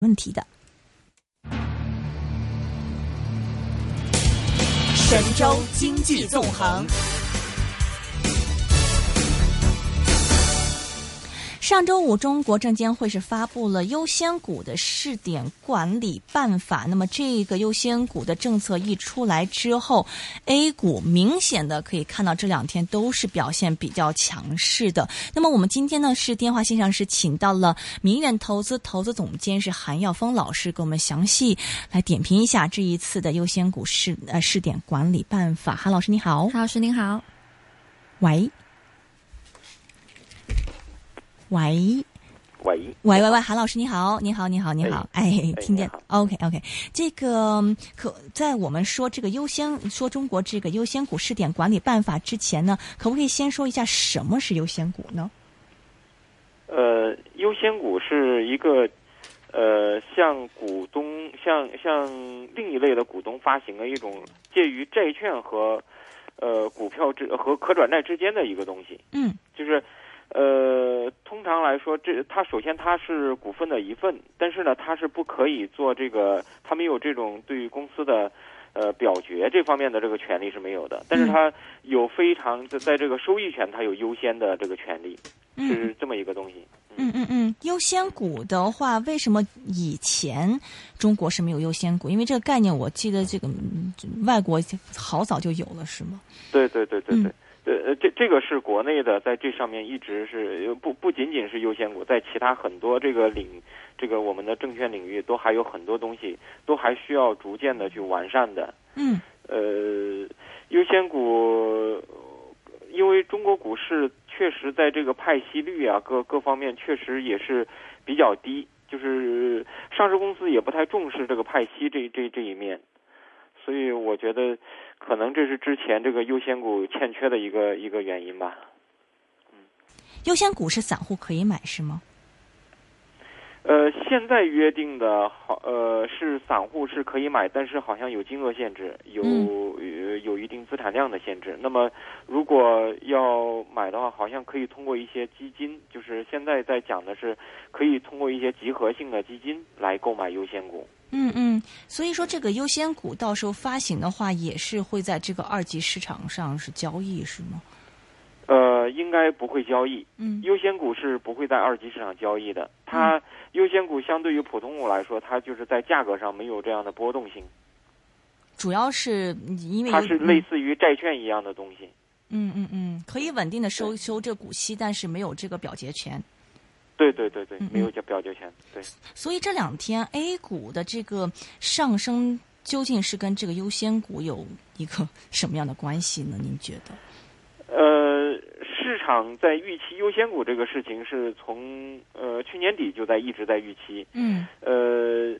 问题的。神州经济纵横。上周五，中国证监会是发布了优先股的试点管理办法。那么，这个优先股的政策一出来之后，A 股明显的可以看到这两天都是表现比较强势的。那么，我们今天呢是电话线上是请到了明远投资投资总监是韩耀峰老师，给我们详细来点评一下这一次的优先股试呃试点管理办法。韩老师你好，韩老师您好，喂。喂，喂，喂喂喂，韩老师你好，你好，你好，你好，哎，听见？OK OK，这个可在我们说这个优先说中国这个优先股试点管理办法之前呢，可不可以先说一下什么是优先股呢？呃，优先股是一个呃，向股东向向另一类的股东发行的一种介于债券和呃股票之和可转债之间的一个东西。嗯，就是。呃，通常来说，这它首先它是股份的一份，但是呢，它是不可以做这个，它没有这种对于公司的呃表决这方面的这个权利是没有的，但是它有非常在在这个收益权，它有优先的这个权利，是这么一个东西。嗯嗯嗯，优先股的话，为什么以前中国是没有优先股？因为这个概念，我记得这个外国好早就有了，是吗？对对对对对。呃，这这个是国内的，在这上面一直是不不仅仅是优先股，在其他很多这个领，这个我们的证券领域都还有很多东西，都还需要逐渐的去完善的。嗯。呃，优先股，因为中国股市确实在这个派息率啊，各各方面确实也是比较低，就是上市公司也不太重视这个派息这这这一面。所以我觉得，可能这是之前这个优先股欠缺的一个一个原因吧。嗯，优先股是散户可以买是吗？呃，现在约定的好，呃，是散户是可以买，但是好像有金额限制，有有一定资产量的限制。那么，如果要买的话，好像可以通过一些基金，就是现在在讲的是，可以通过一些集合性的基金来购买优先股。嗯嗯，所以说这个优先股到时候发行的话，也是会在这个二级市场上是交易是吗？呃，应该不会交易。嗯，优先股是不会在二级市场交易的。它优先股相对于普通股来说，它就是在价格上没有这样的波动性。主要是因为它是类似于债券一样的东西。嗯嗯嗯，可以稳定的收收这股息，但是没有这个表决权。对对对对，没有叫表决权。对，所以这两天 A 股的这个上升究竟是跟这个优先股有一个什么样的关系呢？您觉得？呃，市场在预期优先股这个事情是从呃去年底就在一直在预期。嗯。呃，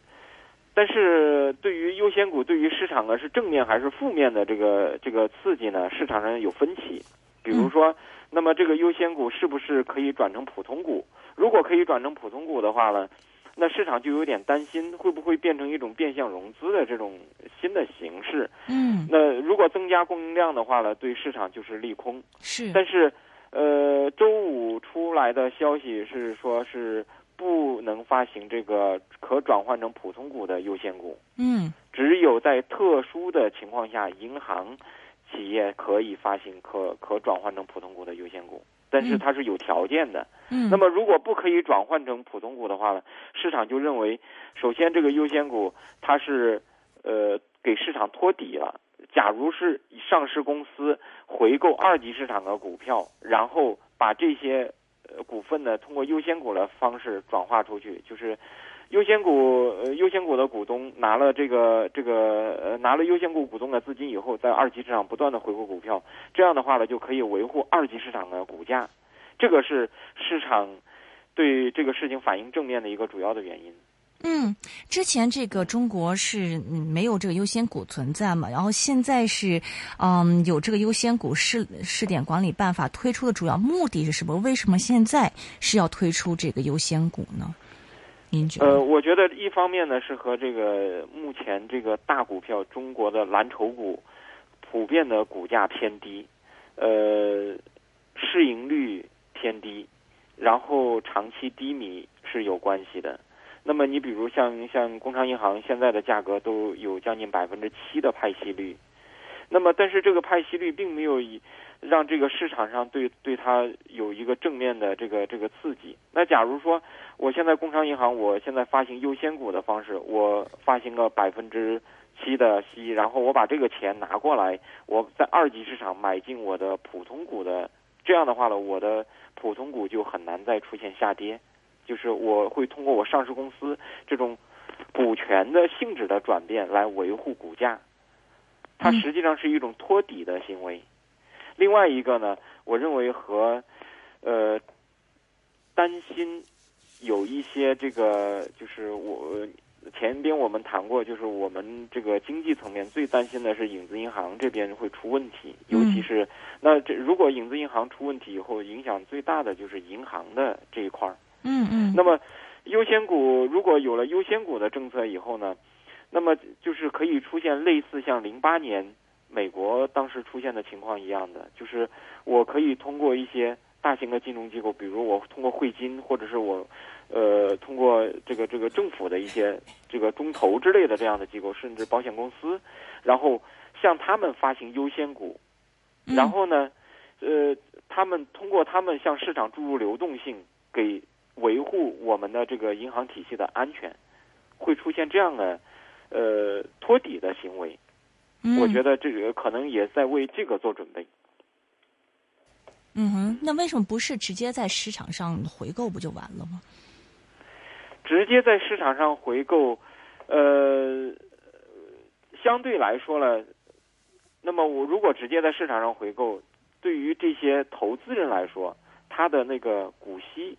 但是对于优先股，对于市场呢是正面还是负面的这个这个刺激呢？市场上有分歧。比如说，那么这个优先股是不是可以转成普通股？如果可以转成普通股的话呢，那市场就有点担心，会不会变成一种变相融资的这种新的形式？嗯，那如果增加供应量的话呢，对市场就是利空。是，但是，呃，周五出来的消息是说，是不能发行这个可转换成普通股的优先股。嗯，只有在特殊的情况下，银行企业可以发行可可转换成普通股的优先股。但是它是有条件的，嗯，那么如果不可以转换成普通股的话呢，市场就认为，首先这个优先股它是，呃，给市场托底了。假如是上市公司回购二级市场的股票，然后把这些呃股份呢通过优先股的方式转化出去，就是。优先股，呃，优先股的股东拿了这个这个呃拿了优先股股东的资金以后，在二级市场不断的回购股票，这样的话呢，就可以维护二级市场的股价，这个是市场对这个事情反应正面的一个主要的原因。嗯，之前这个中国是没有这个优先股存在嘛，然后现在是嗯有这个优先股试试点管理办法推出的主要目的是什么？为什么现在是要推出这个优先股呢？呃，我觉得一方面呢是和这个目前这个大股票中国的蓝筹股普遍的股价偏低，呃，市盈率偏低，然后长期低迷是有关系的。那么你比如像像工商银行现在的价格都有将近百分之七的派息率，那么但是这个派息率并没有以让这个市场上对对它有一个正面的这个这个刺激。那假如说我现在工商银行我现在发行优先股的方式，我发行个百分之七的息，然后我把这个钱拿过来，我在二级市场买进我的普通股的，这样的话呢，我的普通股就很难再出现下跌。就是我会通过我上市公司这种股权的性质的转变来维护股价，它实际上是一种托底的行为。另外一个呢，我认为和呃担心有一些这个，就是我前边我们谈过，就是我们这个经济层面最担心的是影子银行这边会出问题，尤其是那这如果影子银行出问题以后，影响最大的就是银行的这一块儿。嗯嗯。那么，优先股如果有了优先股的政策以后呢，那么就是可以出现类似像零八年美国当时出现的情况一样的，就是我可以通过一些大型的金融机构，比如我通过汇金，或者是我呃通过这个这个政府的一些这个中投之类的这样的机构，甚至保险公司，然后向他们发行优先股，然后呢，呃，他们通过他们向市场注入流动性，给维护我们的这个银行体系的安全，会出现这样的呃托底的行为。我觉得这个可能也在为这个做准备。嗯哼，那为什么不是直接在市场上回购不就完了吗？直接在市场上回购，呃，相对来说呢，那么我如果直接在市场上回购，对于这些投资人来说，他的那个股息。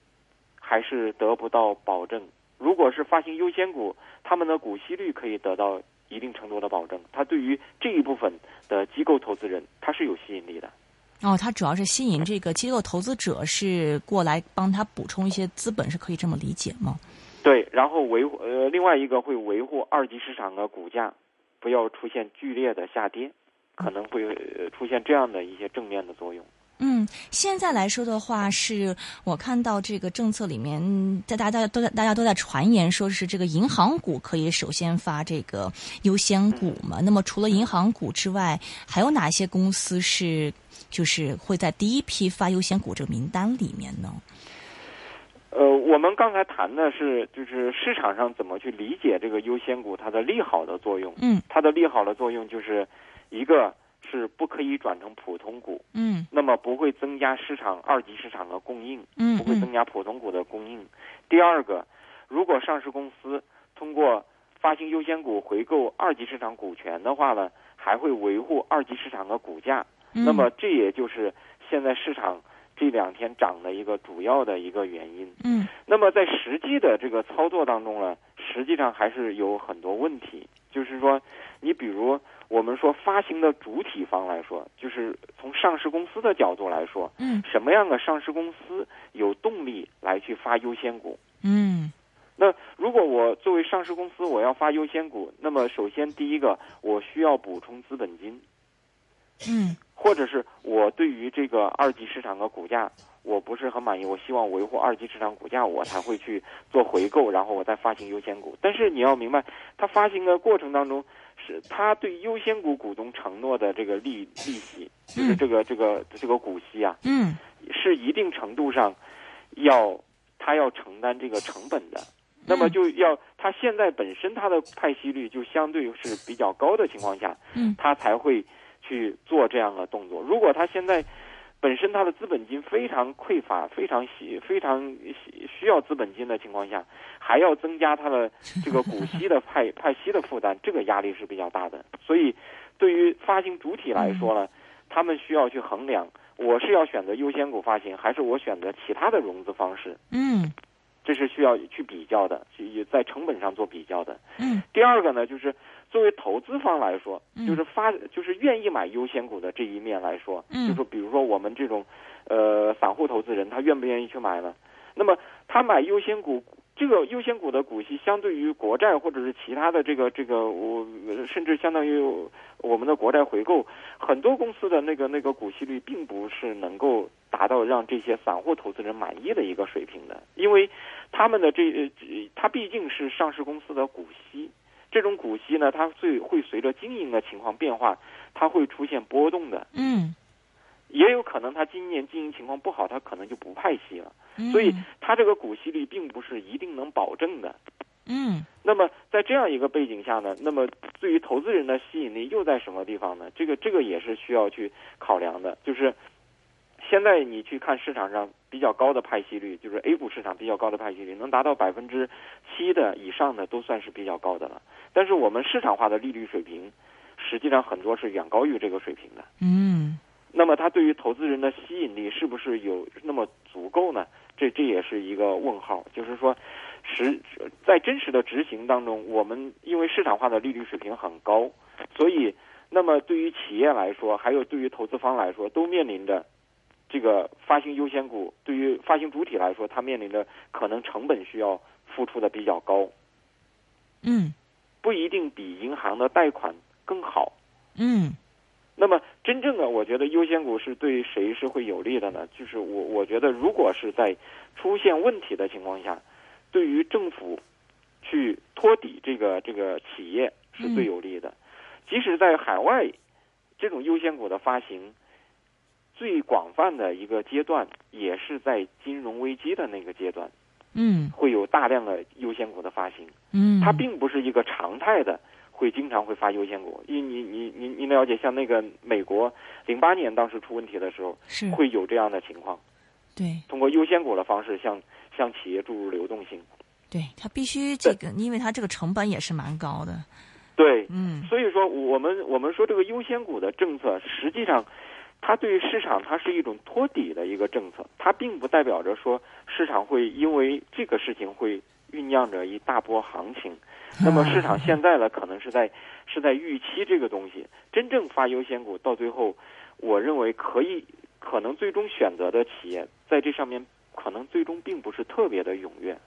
还是得不到保证。如果是发行优先股，他们的股息率可以得到一定程度的保证。它对于这一部分的机构投资人，它是有吸引力的。哦，它主要是吸引这个机构投资者是过来帮他补充一些资本，是可以这么理解吗？对，然后维护呃，另外一个会维护二级市场的股价不要出现剧烈的下跌，可能会出现这样的一些正面的作用。嗯，现在来说的话，是我看到这个政策里面，大大家都在大家都在传言，说是这个银行股可以首先发这个优先股嘛。那么除了银行股之外，还有哪些公司是就是会在第一批发优先股这个名单里面呢？呃，我们刚才谈的是就是市场上怎么去理解这个优先股它的利好的作用。嗯，它的利好的作用就是一个。是不可以转成普通股，嗯，那么不会增加市场二级市场的供应，嗯，不会增加普通股的供应。第二个，如果上市公司通过发行优先股回购二级市场股权的话呢，还会维护二级市场的股价。那么这也就是现在市场这两天涨的一个主要的一个原因。嗯，那么在实际的这个操作当中呢，实际上还是有很多问题，就是说，你比如。我们说发行的主体方来说，就是从上市公司的角度来说，嗯，什么样的上市公司有动力来去发优先股？嗯，那如果我作为上市公司，我要发优先股，那么首先第一个，我需要补充资本金，嗯，或者是我对于这个二级市场的股价我不是很满意，我希望维护二级市场股价，我才会去做回购，然后我再发行优先股。但是你要明白，它发行的过程当中。是他对优先股股东承诺的这个利利息，就是这个这个这个股息啊，嗯，是一定程度上要他要承担这个成本的。那么就要他现在本身他的派息率就相对是比较高的情况下，嗯，他才会去做这样的动作。如果他现在本身它的资本金非常匮乏，非常需非常需要资本金的情况下，还要增加它的这个股息的派 派息的负担，这个压力是比较大的。所以，对于发行主体来说呢，他们需要去衡量，我是要选择优先股发行，还是我选择其他的融资方式？嗯。这是需要去比较的，也在成本上做比较的。嗯。第二个呢，就是作为投资方来说，就是发就是愿意买优先股的这一面来说，嗯，就说比如说我们这种呃散户投资人，他愿不愿意去买呢？那么他买优先股这个优先股的股息相对于国债或者是其他的这个这个我甚至相当于我们的国债回购，很多公司的那个那个股息率并不是能够达到让这些散户投资人满意的一个水平的，因为他们的这它毕竟是上市公司的股息，这种股息呢，它最会随着经营的情况变化，它会出现波动的。嗯。也有可能它今年经营情况不好，它可能就不派息了，嗯所以它这个股息率并不是一定能保证的。嗯那么在这样一个背景下呢，那么对于投资人的吸引力又在什么地方呢？这个这个也是需要去考量的。就是现在你去看市场上比较高的派息率，就是 A 股市场比较高的派息率，能达到百分之七的以上的都算是比较高的了。但是我们市场化的利率水平，实际上很多是远高于这个水平的。嗯那么它对于投资人的吸引力是不是有那么足够呢？这这也是一个问号。就是说，实在真实的执行当中，我们因为市场化的利率水平很高，所以那么对于企业来说，还有对于投资方来说，都面临着这个发行优先股。对于发行主体来说，它面临着可能成本需要付出的比较高，嗯不一定比银行的贷款更好。嗯那么，真正的我觉得优先股是对谁是会有利的呢？就是我我觉得，如果是在出现问题的情况下，对于政府去托底这个这个企业是最有利的。即使在海外，这种优先股的发行最广泛的一个阶段，也是在金融危机的那个阶段，嗯会有大量的优先股的发行。嗯，它并不是一个常态的，会经常会发优先股。因为你你你你了解，像那个美国零八年当时出问题的时候，是会有这样的情况，对通过优先股的方式向向企业注入流动性。对，它必须这个，因为它这个成本也是蛮高的。对，嗯所以说我们我们说这个优先股的政策，实际上它对于市场它是一种托底的一个政策，它并不代表着说市场会因为这个事情会酝酿着一大波行情。那么市场现在呢，可能是在是在预期这个东西，真正发优先股到最后，我认为可以可能最终选择的企业在这上面可能最终并不是特别的踊跃。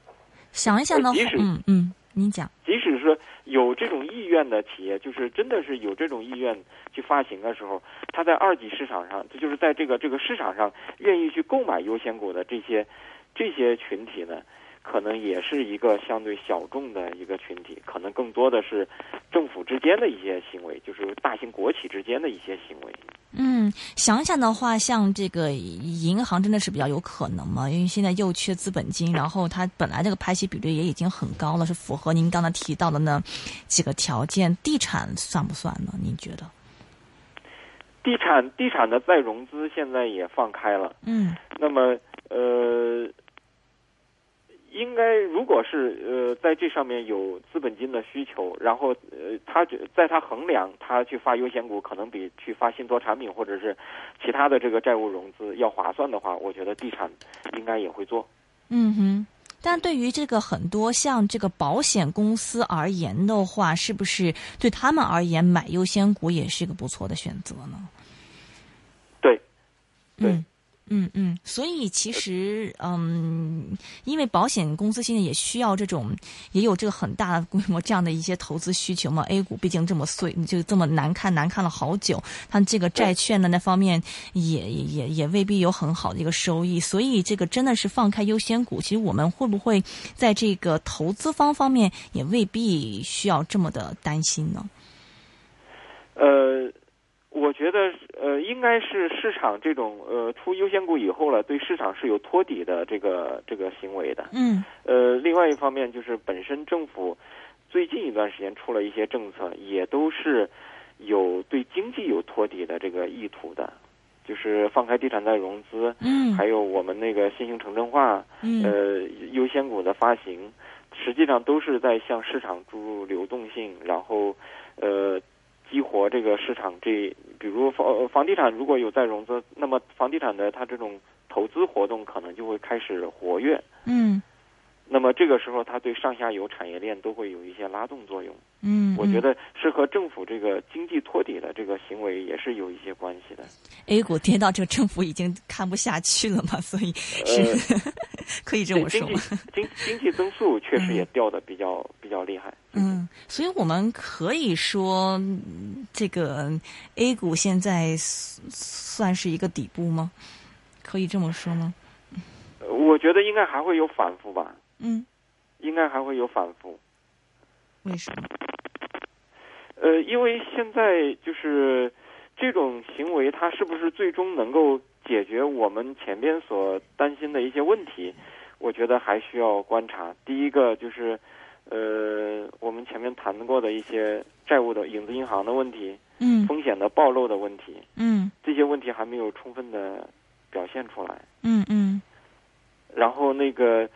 想一想的话呃即使，嗯嗯，您讲，即使是有这种意愿的企业，就是真的是有这种意愿去发行的时候，它在二级市场上，这就是在这个这个市场上愿意去购买优先股的这些这些群体呢，可能也是一个相对小众的一个群体，可能更多的是政府之间的一些行为，就是大型国企之间的一些行为。嗯，想想的话，像这个银行真的是比较有可能嘛？因为现在又缺资本金，然后它本来这个拍息比率也已经很高了，是符合您刚才提到的那几个条件。地产算不算呢？您觉得？地产地产的再融资现在也放开了。嗯那么呃，应该如果是呃在这上面有资本金的需求，然后呃他觉在他衡量他去发优先股可能比去发信托产品或者是其他的这个债务融资要划算的话，我觉得地产应该也会做。嗯哼。但对于这个很多像这个保险公司而言的话，是不是对他们而言买优先股也是一个不错的选择呢？对，对嗯嗯嗯，所以其实嗯，因为保险公司现在也需要这种，也有这个很大的规模这样的一些投资需求嘛。A 股毕竟这么碎，就这么难看，难看了好久，它这个债券的那方面也也也也未必有很好的一个收益，所以这个真的是放开优先股，其实我们会不会在这个投资方方面也未必需要这么的担心呢？呃，我觉得呃应该是市场这种呃出优先股以后了，对市场是有托底的这个这个行为的。嗯。呃，另外一方面就是本身政府最近一段时间出了一些政策，也都是有对经济有托底的这个意图的，就是放开地产再融资，嗯。还有我们那个新型城镇化，嗯。呃，优先股的发行，实际上都是在向市场注入流动性，然后呃激活这个市场这，比如房房地产如果有再融资，那么房地产的它这种投资活动可能就会开始活跃。嗯么这个时候，它对上下游产业链都会有一些拉动作用。嗯，我觉得是和政府这个经济托底的这个行为也是有一些关系的。A 股跌到这个政府已经看不下去了嘛，所以是、呃可以这么说经？济经经济增速确实也掉的比较、比较厉害。嗯，所以我们可以说，嗯这个 A 股现在算算是一个底部吗？可以这么说吗？呃我觉得应该还会有反复吧，嗯，应该还会有反复。为什么？呃，因为现在就是这种行为，它是不是最终能够解决我们前边所担心的一些问题？我觉得还需要观察。第一个就是，呃，我们前面谈过的一些债务的影子银行的问题、嗯风险的暴露的问题，嗯这些问题还没有充分的表现出来。嗯嗯然后那个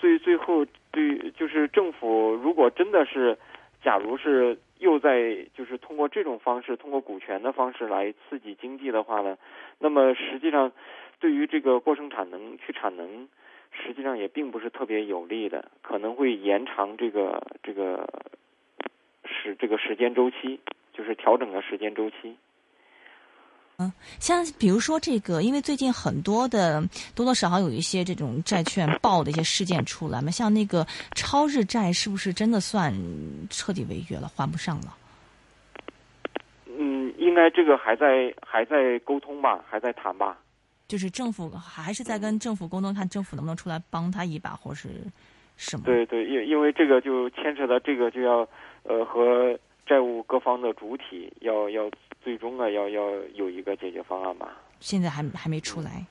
最最后对，就是政府如果真的是，假如是又在就是通过这种方式，通过股权的方式来刺激经济的话呢，那么实际上对于这个过剩产能去产能，实际上也并不是特别有利的，可能会延长这个这个时这个时间周期，就是调整的时间周期。像比如说这个，因为最近很多的多多少少有一些这种债券爆的一些事件出来嘛，像那个超日债是不是真的算彻底违约了，还不上了？嗯，应该这个还在还在沟通吧，还在谈吧。就是政府还是在跟政府沟通，看政府能不能出来帮他一把，或是什么？对对，因因为这个就牵扯到这个就要呃和债务各方的主体要要最终啊要要有一个解决方案吧。现在还还没出来。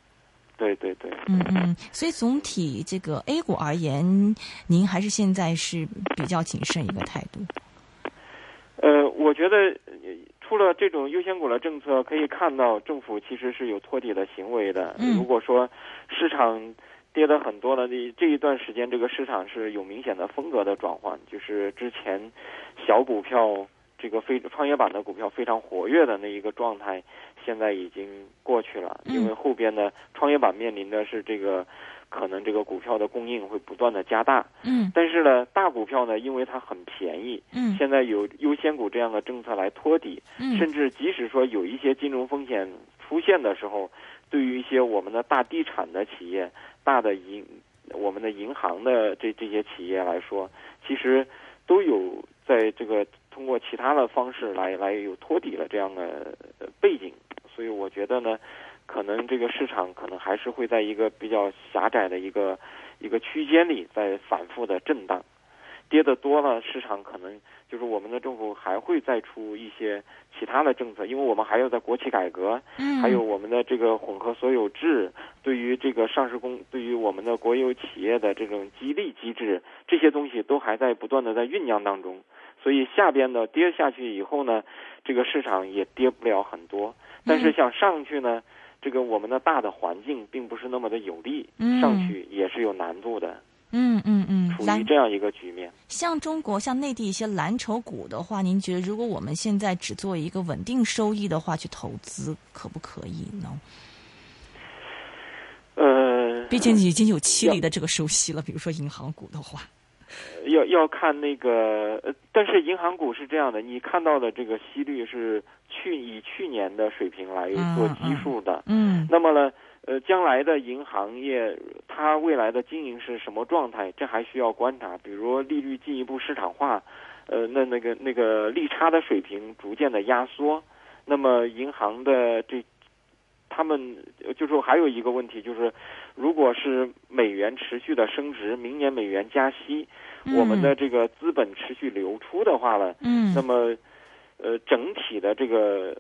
对对对，嗯嗯，所以总体这个 A 股而言，您还是现在是比较谨慎一个态度。呃，我觉得呃除了这种优先股的政策，可以看到政府其实是有托底的行为的。嗯如果说市场跌的很多了，这这一段时间这个市场是有明显的风格的转换，就是之前小股票这个非创业板的股票非常活跃的那一个状态，现在已经过去了。嗯。因为后边呢，创业板面临的是这个可能这个股票的供应会不断的加大，嗯。但是呢，大股票呢，因为它很便宜，嗯。现在有优先股这样的政策来托底，嗯。甚至即使说有一些金融风险出现的时候，对于一些我们的大地产的企业、大的银、我们的银行的这这些企业来说，其实都有在这个通过其他的方式来来有托底的这样的背景，所以我觉得呢，可能这个市场可能还是会在一个比较狭窄的一个一个区间里在反复的震荡。跌的多了，市场可能就是我们的政府还会再出一些其他的政策，因为我们还要在国企改革，嗯，还有我们的这个混合所有制，对于这个上市公，对于我们的国有企业的这种激励机制，这些东西都还在不断的在酝酿当中。所以下边的跌下去以后呢，这个市场也跌不了很多。但是想上去呢，这个我们的大的环境并不是那么的有利，嗯上去也是有难度的，嗯嗯嗯，处于这样一个局面。像中国像内地一些蓝筹股的话，您觉得如果我们现在只做一个稳定收益的话去投资，可不可以呢？呃，毕竟已经有七厘的这个收息了，比如说银行股的话，要要看那个，呃但是银行股是这样的，你看到的这个息率是去以去年的水平来做基数的。嗯那么呢，呃，将来的银行业它未来的经营是什么状态，这还需要观察。比如利率进一步市场化，呃，那那个那个利差的水平逐渐的压缩，那么银行的这。他们呃就是说还有一个问题，就是如果是美元持续的升值，明年美元加息，我们的这个资本持续流出的话呢，嗯那么呃整体的这个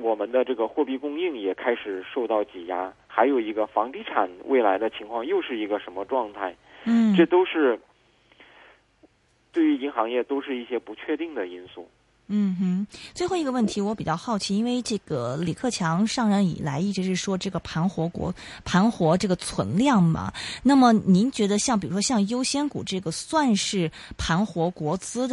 我们的这个货币供应也开始受到挤压，还有一个房地产未来的情况又是一个什么状态？嗯，这都是对于银行业都是一些不确定的因素。嗯哼，最后一个问题我比较好奇，因为这个李克强上任以来一直是说这个盘活国盘活这个存量嘛，那么您觉得像比如说像优先股这个算是盘活国资的？